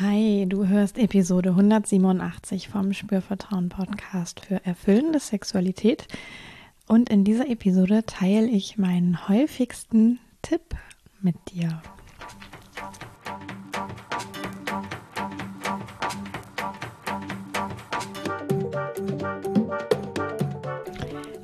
Hi, du hörst Episode 187 vom Spürvertrauen Podcast für erfüllende Sexualität. Und in dieser Episode teile ich meinen häufigsten Tipp mit dir.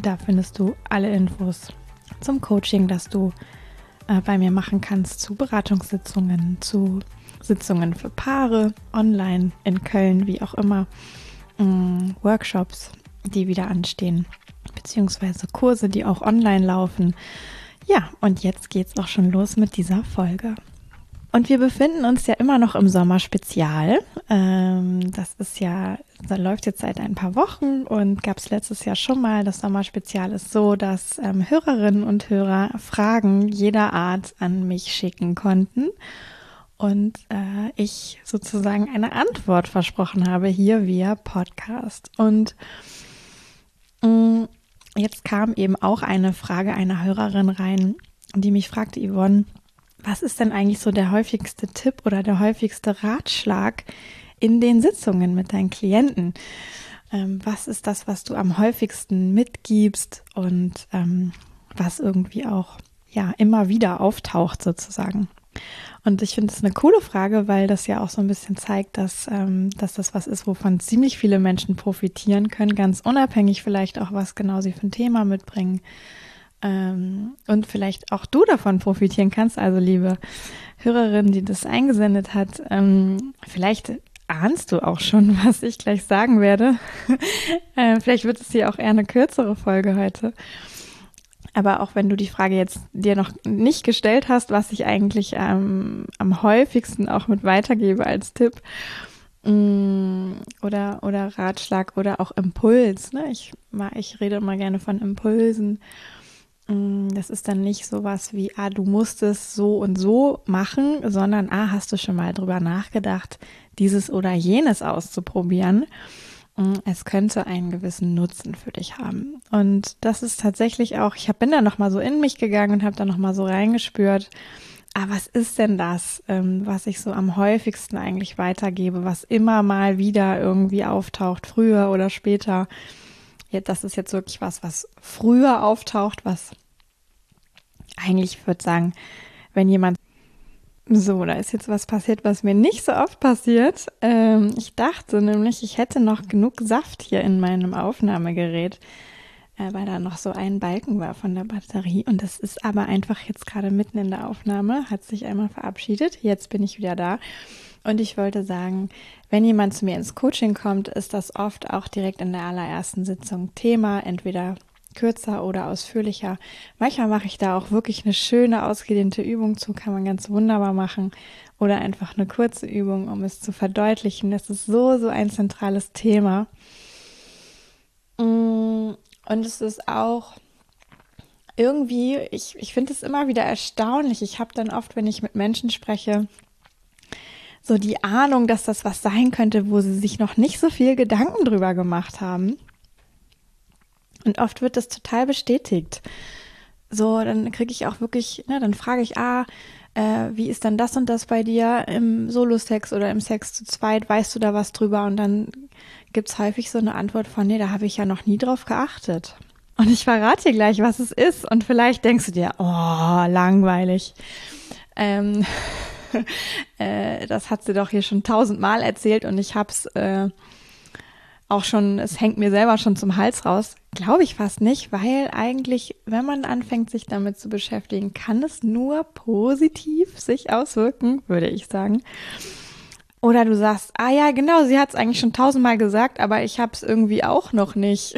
Da findest du alle Infos zum Coaching, das du äh, bei mir machen kannst, zu Beratungssitzungen, zu Sitzungen für Paare, online in Köln, wie auch immer, ähm, Workshops, die wieder anstehen, beziehungsweise Kurse, die auch online laufen. Ja, und jetzt geht's auch schon los mit dieser Folge. Und wir befinden uns ja immer noch im Sommerspezial. Ähm, das ist ja, da läuft jetzt seit ein paar Wochen und gab es letztes Jahr schon mal. Das Sommerspezial ist so, dass ähm, Hörerinnen und Hörer Fragen jeder Art an mich schicken konnten. Und äh, ich sozusagen eine Antwort versprochen habe hier via Podcast. Und mm, jetzt kam eben auch eine Frage einer Hörerin rein, die mich fragte, Yvonne, was ist denn eigentlich so der häufigste Tipp oder der häufigste Ratschlag in den Sitzungen mit deinen Klienten? Ähm, was ist das, was du am häufigsten mitgibst und ähm, was irgendwie auch ja immer wieder auftaucht sozusagen? Und ich finde es eine coole Frage, weil das ja auch so ein bisschen zeigt, dass, ähm, dass das was ist, wovon ziemlich viele Menschen profitieren können, ganz unabhängig vielleicht auch, was genau sie für ein Thema mitbringen ähm, und vielleicht auch du davon profitieren kannst. Also liebe Hörerin, die das eingesendet hat, ähm, vielleicht ahnst du auch schon, was ich gleich sagen werde. äh, vielleicht wird es hier auch eher eine kürzere Folge heute. Aber auch wenn du die Frage jetzt dir noch nicht gestellt hast, was ich eigentlich ähm, am häufigsten auch mit weitergebe als Tipp mm, oder, oder Ratschlag oder auch Impuls. Ne? Ich, ich rede immer gerne von Impulsen. Mm, das ist dann nicht sowas wie, ah, du musst es so und so machen, sondern, ah, hast du schon mal drüber nachgedacht, dieses oder jenes auszuprobieren? Mm, es könnte einen gewissen Nutzen für dich haben. Und das ist tatsächlich auch, ich bin da nochmal so in mich gegangen und habe da nochmal so reingespürt, ah, was ist denn das, ähm, was ich so am häufigsten eigentlich weitergebe, was immer mal wieder irgendwie auftaucht, früher oder später? Das ist jetzt wirklich was, was früher auftaucht, was eigentlich, ich würde sagen, wenn jemand so, da ist jetzt was passiert, was mir nicht so oft passiert. Ähm, ich dachte nämlich, ich hätte noch genug Saft hier in meinem Aufnahmegerät, äh, weil da noch so ein Balken war von der Batterie. Und das ist aber einfach jetzt gerade mitten in der Aufnahme, hat sich einmal verabschiedet. Jetzt bin ich wieder da. Und ich wollte sagen, wenn jemand zu mir ins Coaching kommt, ist das oft auch direkt in der allerersten Sitzung Thema, entweder kürzer oder ausführlicher. Manchmal mache ich da auch wirklich eine schöne, ausgedehnte Übung zu, kann man ganz wunderbar machen. Oder einfach eine kurze Übung, um es zu verdeutlichen. Das ist so, so ein zentrales Thema. Mm, und es ist auch irgendwie, ich, ich finde es immer wieder erstaunlich. Ich habe dann oft, wenn ich mit Menschen spreche, so die Ahnung, dass das was sein könnte, wo sie sich noch nicht so viel Gedanken drüber gemacht haben. Und oft wird das total bestätigt. So, dann kriege ich auch wirklich, ne, dann frage ich, ah, äh, wie ist dann das und das bei dir im Solo-Sex oder im Sex zu zweit? Weißt du da was drüber? Und dann gibt es häufig so eine Antwort von, nee, da habe ich ja noch nie drauf geachtet. Und ich verrate dir gleich, was es ist. Und vielleicht denkst du dir, oh, langweilig. Ähm, äh, das hat sie doch hier schon tausendmal erzählt und ich hab's äh, auch schon, es hängt mir selber schon zum Hals raus. Glaube ich fast nicht, weil eigentlich, wenn man anfängt, sich damit zu beschäftigen, kann es nur positiv sich auswirken, würde ich sagen. Oder du sagst, ah ja, genau, sie hat es eigentlich schon tausendmal gesagt, aber ich habe es irgendwie auch noch nicht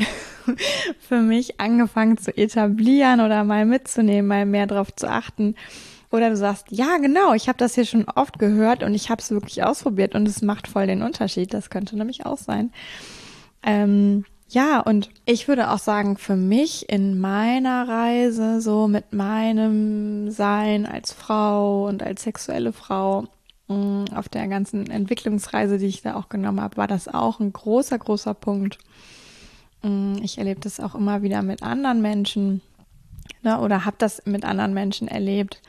für mich angefangen zu etablieren oder mal mitzunehmen, mal mehr darauf zu achten Oder du sagst, ja, genau, ich habe das hier schon oft gehört und ich habe es wirklich ausprobiert und es macht voll den Unterschied. Das könnte nämlich auch sein. Ähm, ja, und ich würde auch sagen, für mich in meiner Reise, so mit meinem Sein als Frau und als sexuelle Frau, mm, auf der ganzen Entwicklungsreise, die ich da auch genommen habe, war das auch ein großer, großer Punkt. Mm, ich erlebe das auch immer wieder mit anderen Menschen ne, oder habe das mit anderen Menschen erlebt,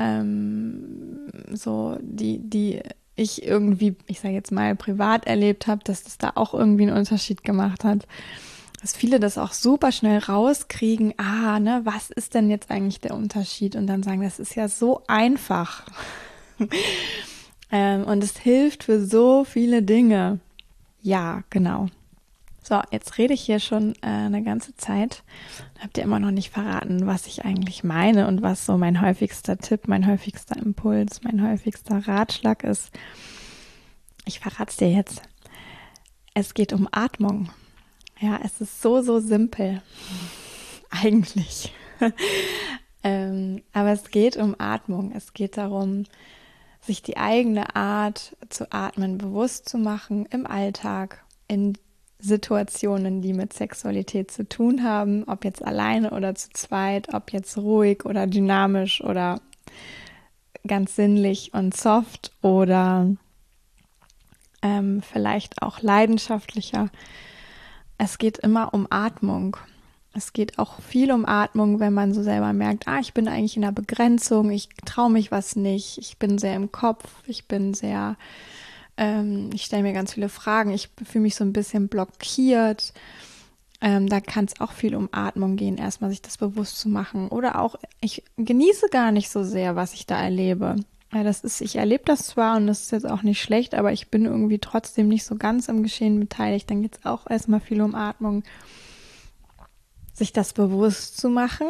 ähm, so die, die ich irgendwie, ich sage jetzt mal, privat erlebt habe, dass das da auch irgendwie einen Unterschied gemacht hat. Dass viele das auch super schnell rauskriegen, ah, ne, was ist denn jetzt eigentlich der Unterschied? Und dann sagen, das ist ja so einfach. ähm, und es hilft für so viele Dinge. Ja, genau. So, jetzt rede ich hier schon äh, eine ganze Zeit. Habt ihr immer noch nicht verraten, was ich eigentlich meine und was so mein häufigster Tipp, mein häufigster Impuls, mein häufigster Ratschlag ist. Ich verrate es dir jetzt. Es geht um Atmung. Ja, es ist so, so simpel. Eigentlich. ähm, aber es geht um Atmung. Es geht darum, sich die eigene Art zu atmen bewusst zu machen im Alltag, in Situationen, die mit Sexualität zu tun haben, ob jetzt alleine oder zu zweit, ob jetzt ruhig oder dynamisch oder ganz sinnlich und soft oder ähm, vielleicht auch leidenschaftlicher. Es geht immer um Atmung. Es geht auch viel um Atmung, wenn man so selber merkt, ah, ich bin eigentlich in der Begrenzung, ich traue mich was nicht, ich bin sehr im Kopf, ich bin sehr ähm, ich stelle mir ganz viele Fragen. Ich fühle mich so ein bisschen blockiert. Ähm, da kann es auch viel um Atmung gehen, erstmal sich das bewusst zu machen. Oder auch, ich genieße gar nicht so sehr, was ich da erlebe. Ja, das ist, ich erlebe das zwar und das ist jetzt auch nicht schlecht, aber ich bin irgendwie trotzdem nicht so ganz im Geschehen beteiligt. Dann geht es auch erstmal viel um Atmung. Sich das bewusst zu machen.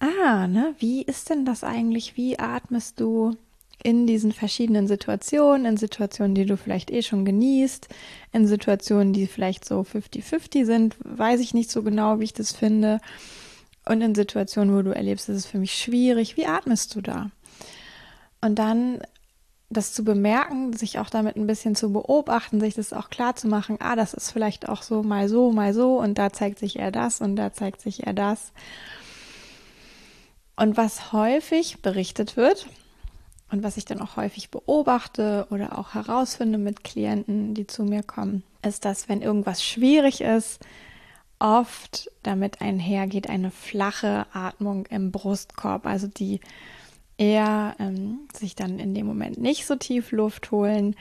Ah, ne, wie ist denn das eigentlich? Wie atmest du? In diesen verschiedenen Situationen, in Situationen, die du vielleicht eh schon genießt, in Situationen, die vielleicht so 50-50 sind, weiß ich nicht so genau, wie ich das finde. Und in Situationen, wo du erlebst, es ist für mich schwierig, wie atmest du da? Und dann das zu bemerken, sich auch damit ein bisschen zu beobachten, sich das auch klar zu machen, ah, das ist vielleicht auch so mal so, mal so und da zeigt sich eher das und da zeigt sich eher das. Und was häufig berichtet wird, und was ich dann auch häufig beobachte oder auch herausfinde mit Klienten, die zu mir kommen, ist, dass wenn irgendwas schwierig ist, oft damit einhergeht eine flache Atmung im Brustkorb, also die eher ähm, sich dann in dem Moment nicht so tief Luft holen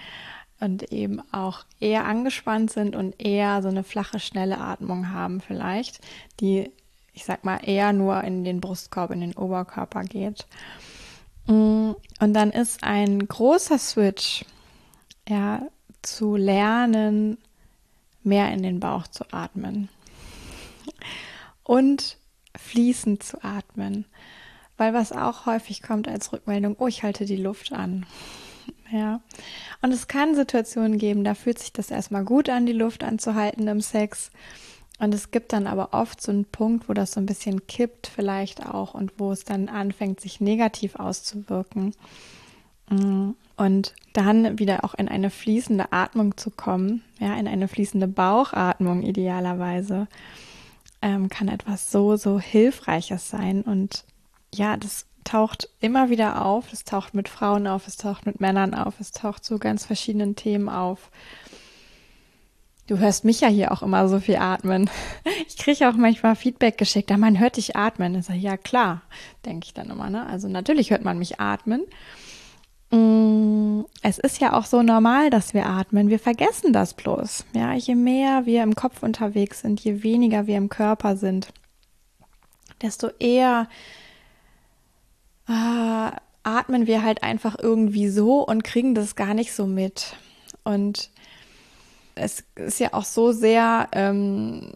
und eben auch eher angespannt sind und eher so eine flache, schnelle Atmung haben vielleicht, die, ich sag mal, eher nur in den Brustkorb, in den Oberkörper geht. Mm, und dann ist ein großer Switch, ja, zu lernen, mehr in den Bauch zu atmen und fließend zu atmen. Weil was auch häufig kommt als Rückmeldung, oh, ich halte die Luft an. Ja. Und es kann Situationen geben, da fühlt sich das erstmal gut an, die Luft anzuhalten im Sex. Und es gibt dann aber oft so einen Punkt, wo das so ein bisschen kippt vielleicht auch und wo es dann anfängt, sich negativ auszuwirken. Mm. Und dann wieder auch in eine fließende Atmung zu kommen, ja, in eine fließende Bauchatmung idealerweise, ähm, kann etwas so, so Hilfreiches sein. Und ja, das taucht immer wieder auf. Es taucht mit Frauen auf, es taucht mit Männern auf, es taucht zu ganz verschiedenen Themen auf. Du hörst mich ja hier auch immer so viel atmen. Ich kriege auch manchmal Feedback geschickt, da man hört dich atmen. Ich sage, ja klar, denke ich dann immer. Ne? Also natürlich hört man mich atmen. Mm, es ist ja auch so normal, dass wir atmen. Wir vergessen das bloß. Ja, je mehr wir im Kopf unterwegs sind, je weniger wir im Körper sind, desto eher äh, atmen wir halt einfach irgendwie so und kriegen das gar nicht so mit. Und es ist ja auch so sehr ähm,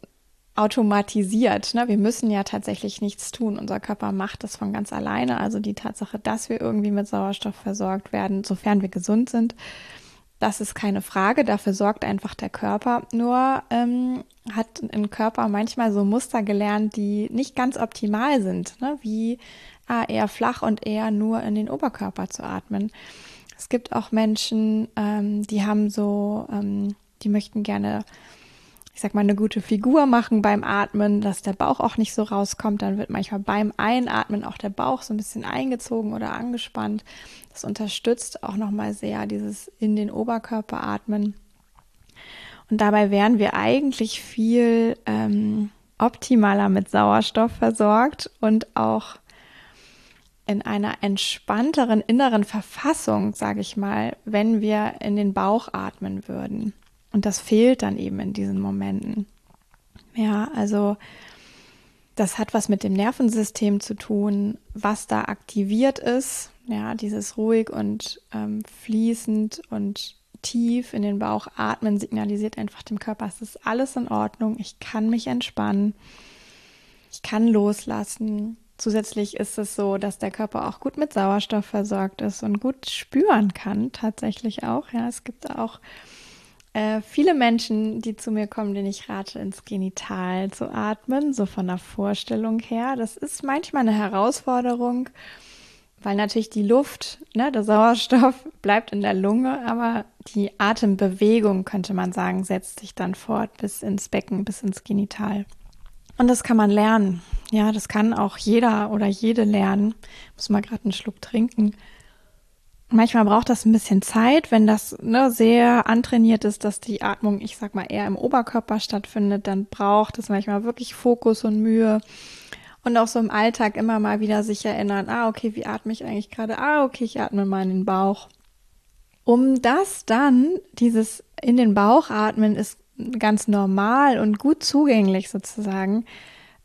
automatisiert. Ne? Wir müssen ja tatsächlich nichts tun. Unser Körper macht das von ganz alleine. Also die Tatsache, dass wir irgendwie mit Sauerstoff versorgt werden, sofern wir gesund sind, das ist keine Frage. Dafür sorgt einfach der Körper. Nur ähm, hat ein Körper manchmal so Muster gelernt, die nicht ganz optimal sind. Ne? Wie ah, eher flach und eher nur in den Oberkörper zu atmen. Es gibt auch Menschen, ähm, die haben so, ähm, die möchten gerne, ich sag mal, eine gute Figur machen beim Atmen, dass der Bauch auch nicht so rauskommt. Dann wird manchmal beim Einatmen auch der Bauch so ein bisschen eingezogen oder angespannt. Das unterstützt auch nochmal sehr dieses in den Oberkörper atmen. Und dabei wären wir eigentlich viel ähm, optimaler mit Sauerstoff versorgt und auch in einer entspannteren inneren Verfassung, sage ich mal, wenn wir in den Bauch atmen würden. Und das fehlt dann eben in diesen Momenten. Ja, also das hat was mit dem Nervensystem zu tun, was da aktiviert ist. Ja, dieses ruhig und ähm, fließend und tief in den Bauch atmen signalisiert einfach dem Körper, es ist alles in Ordnung, ich kann mich entspannen, ich kann loslassen. Zusätzlich ist es so, dass der Körper auch gut mit Sauerstoff versorgt ist und gut spüren kann, tatsächlich auch. Ja, es gibt auch äh, viele Menschen, die zu mir kommen, denen ich rate, ins Genital zu atmen, so von der Vorstellung her. Das ist manchmal eine Herausforderung weil natürlich die Luft, ne, der Sauerstoff bleibt in der Lunge, aber die Atembewegung, könnte man sagen, setzt sich dann fort bis ins Becken, bis ins Genital. Und das kann man lernen. Ja, das kann auch jeder oder jede lernen. Muss mal gerade einen Schluck trinken. Manchmal braucht das ein bisschen Zeit, wenn das ne, sehr antrainiert ist, dass die Atmung, ich sag mal, eher im Oberkörper stattfindet, dann braucht es manchmal wirklich Fokus und Mühe. Und auch so im Alltag immer mal wieder sich erinnern, ah, okay, wie atme ich eigentlich gerade? Ah, okay, ich atme mal in den Bauch. Um das dann, dieses in den Bauch atmen ist ganz normal und gut zugänglich sozusagen,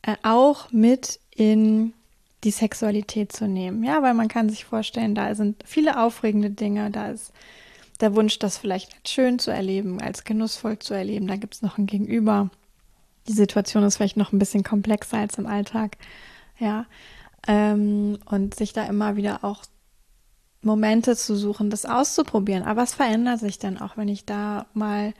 äh, auch mit in die Sexualität zu nehmen. Ja, weil man kann sich vorstellen, da sind viele aufregende Dinge, da ist der Wunsch, das vielleicht als schön zu erleben, als genussvoll zu erleben, da gibt es noch ein Gegenüber die Situation ist vielleicht noch ein bisschen komplexer als im Alltag. Ja. Ähm, und sich da immer wieder auch Momente zu suchen, das auszuprobieren. Aber es verändert sich dann auch, wenn ich da mal,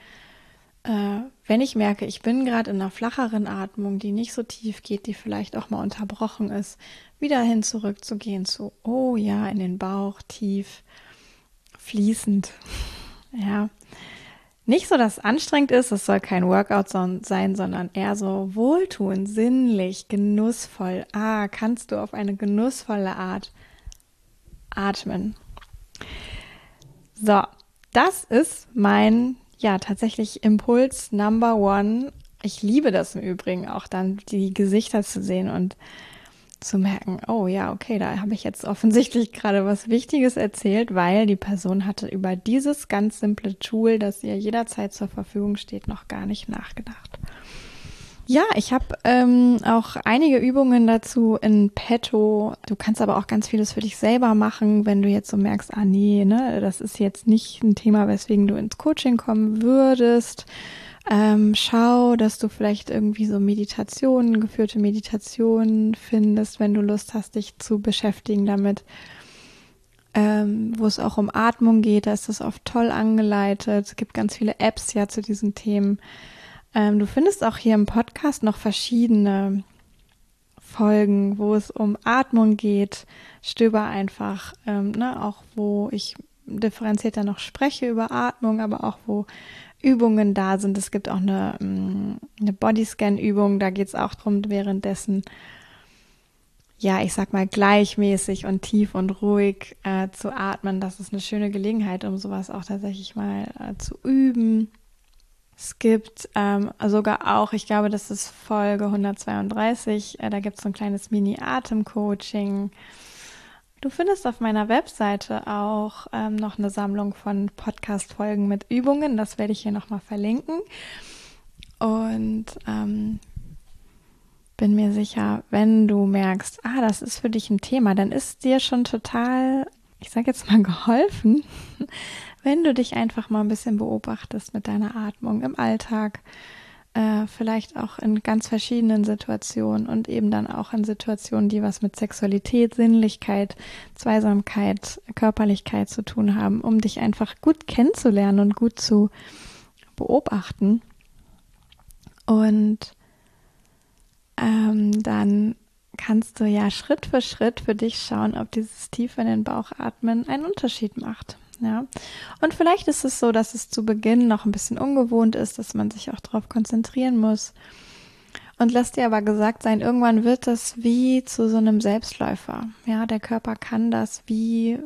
wenn ich merke, ich bin gerade in einer flacheren Atmung, die nicht so tief geht, die vielleicht auch mal unterbrochen ist, wieder hin zurückzugehen zu, oh ja, in den Bauch, tief, fließend. Ja nicht so, dass es anstrengend ist, es soll kein Workout sein, sondern eher so wohltuend, sinnlich, genussvoll. Ah, kannst du auf eine genussvolle Art atmen. So, das ist mein, ja, tatsächlich Impuls Number One. Ich liebe das im Übrigen auch dann, die Gesichter zu sehen und zu merken, oh ja, okay, da habe ich jetzt offensichtlich gerade was Wichtiges erzählt, weil die Person hatte über dieses ganz simple Tool, das ihr jederzeit zur Verfügung steht, noch gar nicht nachgedacht. Ja, ich habe ähm, auch einige Übungen dazu in petto. Du kannst aber auch ganz vieles für dich selber machen, wenn du jetzt so merkst, ah nee, ne, das ist jetzt nicht ein Thema, weswegen du ins Coaching kommen würdest ähm, schau, dass du vielleicht irgendwie so Meditationen, geführte Meditationen findest, wenn du Lust hast, dich zu beschäftigen damit. Ähm, wo es auch um Atmung geht, da ist das oft toll angeleitet. Es gibt ganz viele Apps ja zu diesen Themen. Ähm, du findest auch hier im Podcast noch verschiedene Folgen, wo es um Atmung geht. Stöber einfach, ähm, ne, auch wo ich differenzierter noch spreche über Atmung, aber auch wo Übungen da sind. Es gibt auch eine, mm, eine Bodyscan-Übung, da geht es auch darum, währenddessen, ja, ich sag mal, gleichmäßig und tief und ruhig äh, zu atmen. Das ist eine schöne Gelegenheit, um sowas auch tatsächlich mal äh, zu üben. Es gibt ähm, sogar auch, ich glaube, das ist Folge 132, äh, da gibt es so ein kleines Mini-Atem-Coaching. Du findest auf meiner Webseite auch ähm, noch eine Sammlung von Podcast-Folgen mit Übungen. Das werde ich hier nochmal verlinken. Und ähm, bin mir sicher, wenn du merkst, ah, das ist für dich ein Thema, dann ist dir schon total, ich sage jetzt mal, geholfen, wenn du dich einfach mal ein bisschen beobachtest mit deiner Atmung im Alltag äh, vielleicht auch in ganz verschiedenen Situationen und eben dann auch in Situationen, die was mit Sexualität, Sinnlichkeit, Zweisamkeit, Körperlichkeit zu tun haben, um dich einfach gut kennenzulernen und gut zu beobachten. Und ähm, dann kannst du ja Schritt für Schritt für dich schauen, ob dieses tief in den Bauch atmen einen Unterschied macht. Ja. Und vielleicht ist es so, dass es zu Beginn noch ein bisschen ungewohnt ist, dass man sich auch darauf konzentrieren muss. Und lass dir aber gesagt sein, irgendwann wird das wie zu so einem Selbstläufer. Ja, der Körper kann das wie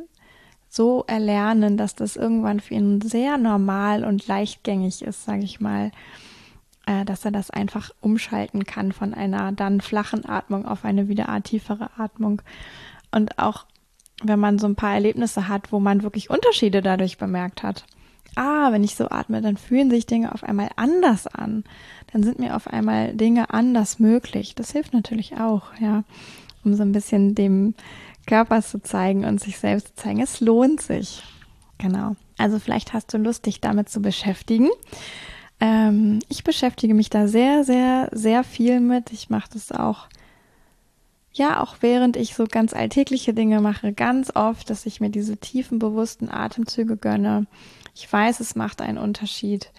so erlernen, dass das irgendwann für ihn sehr normal und leichtgängig ist, sage ich mal, äh, dass er das einfach umschalten kann von einer dann flachen Atmung auf eine wieder tiefere Atmung. Und auch wenn man so ein paar Erlebnisse hat, wo man wirklich Unterschiede dadurch bemerkt hat. Ah, wenn ich so atme, dann fühlen sich Dinge auf einmal anders an. Dann sind mir auf einmal Dinge anders möglich. Das hilft natürlich auch, ja, um so ein bisschen dem Körper zu zeigen und sich selbst zu zeigen. Es lohnt sich. Genau. Also vielleicht hast du Lust, dich damit zu beschäftigen. Ähm, ich beschäftige mich da sehr, sehr, sehr viel mit. Ich mache das auch ja, auch während ich so ganz alltägliche Dinge mache, ganz oft, dass ich mir diese tiefen, bewussten Atemzüge gönne. Ich weiß, es macht einen Unterschied.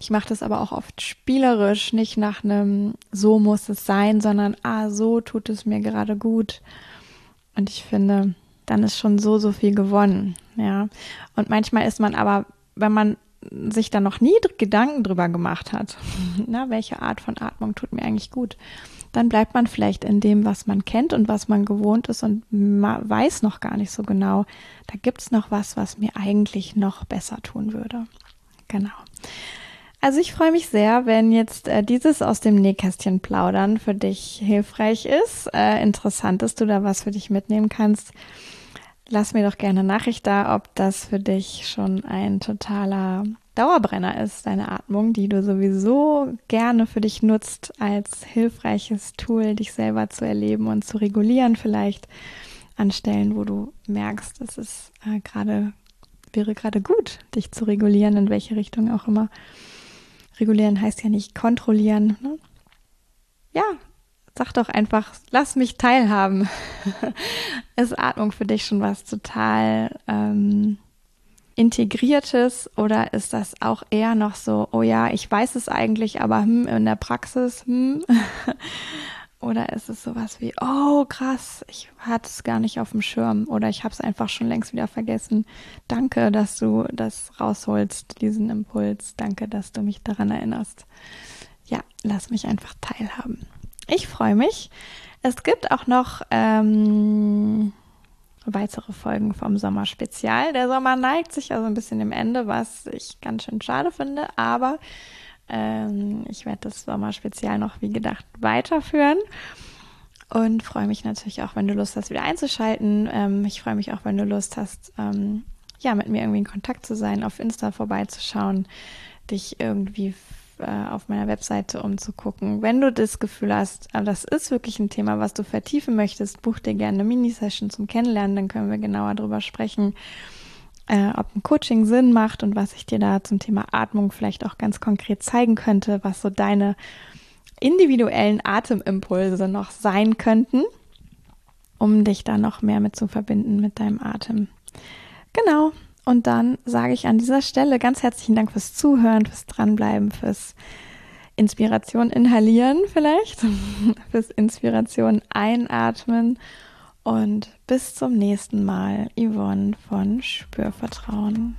Ich mache das aber auch oft spielerisch, nicht nach einem so muss es sein, sondern ah, so tut es mir gerade gut. Und ich finde, dann ist schon so, so viel gewonnen. Ja. Und manchmal ist man aber, wenn man sich da noch nie Gedanken drüber gemacht hat, na, welche Art von Atmung tut mir eigentlich gut, dann bleibt man vielleicht in dem, was man kennt und was man gewohnt ist und weiß noch gar nicht so genau, da gibt es noch was, was mir eigentlich noch besser tun würde. Genau. Also ich freue mich sehr, wenn jetzt äh, dieses aus dem Nähkästchen plaudern für dich hilfreich ist, äh, interessant ist, du da was für dich mitnehmen kannst. Lass mir doch gerne Nachricht da, ob das für dich schon ein totaler Dauerbrenner ist, deine Atmung, die du sowieso gerne für dich nutzt als hilfreiches Tool, dich selber zu erleben und zu regulieren vielleicht an Stellen, wo du merkst, es ist äh, gerade, wäre gerade gut, dich zu regulieren, in welche Richtung auch immer. Regulieren heißt ja nicht kontrollieren. Ne? Ja, sag doch einfach, lass mich teilhaben. ist Atmung für dich schon was total ähm, integriertes oder ist das auch eher noch so, oh ja, ich weiß es eigentlich, aber hm, in der Praxis, hm? oder ist es sowas wie, oh krass, ich hatte es gar nicht auf dem Schirm oder ich habe es einfach schon längst wieder vergessen. Danke, dass du das rausholst, diesen Impuls. Danke, dass du mich daran erinnerst. Ja, lass mich einfach teilhaben. Ich freue mich. Es gibt auch noch ähm, weitere Folgen vom Sommerspezial. Der Sommer neigt sich also ein bisschen dem Ende, was ich ganz schön schade finde, aber ähm, ich werde das Sommerspezial noch wie gedacht weiterführen und freue mich natürlich auch, wenn du Lust hast, wieder einzuschalten. Ähm, ich freue mich auch, wenn du Lust hast, ähm, ja, mit mir irgendwie in Kontakt zu sein, auf Insta vorbeizuschauen, dich irgendwie äh, auf meiner Webseite umzugucken. Wenn du das Gefühl hast, äh, das ist wirklich ein Thema, was du vertiefen möchtest, buch dir gerne eine Mini-Session zum Kennenlernen, dann können wir genauer darüber sprechen, äh, ob ein Coaching Sinn macht und was ich dir da zum Thema Atmung vielleicht auch ganz konkret zeigen könnte, was so deine individuellen Atemimpulse noch sein könnten, um dich da noch mehr mit zu verbinden mit deinem Atem. Genau, und dann sage ich an dieser Stelle ganz herzlichen Dank fürs Zuhören, fürs Dranbleiben, fürs Inspiration inhalieren vielleicht, fürs Inspiration einatmen und bis zum nächsten Mal, Yvonne von Spürvertrauen.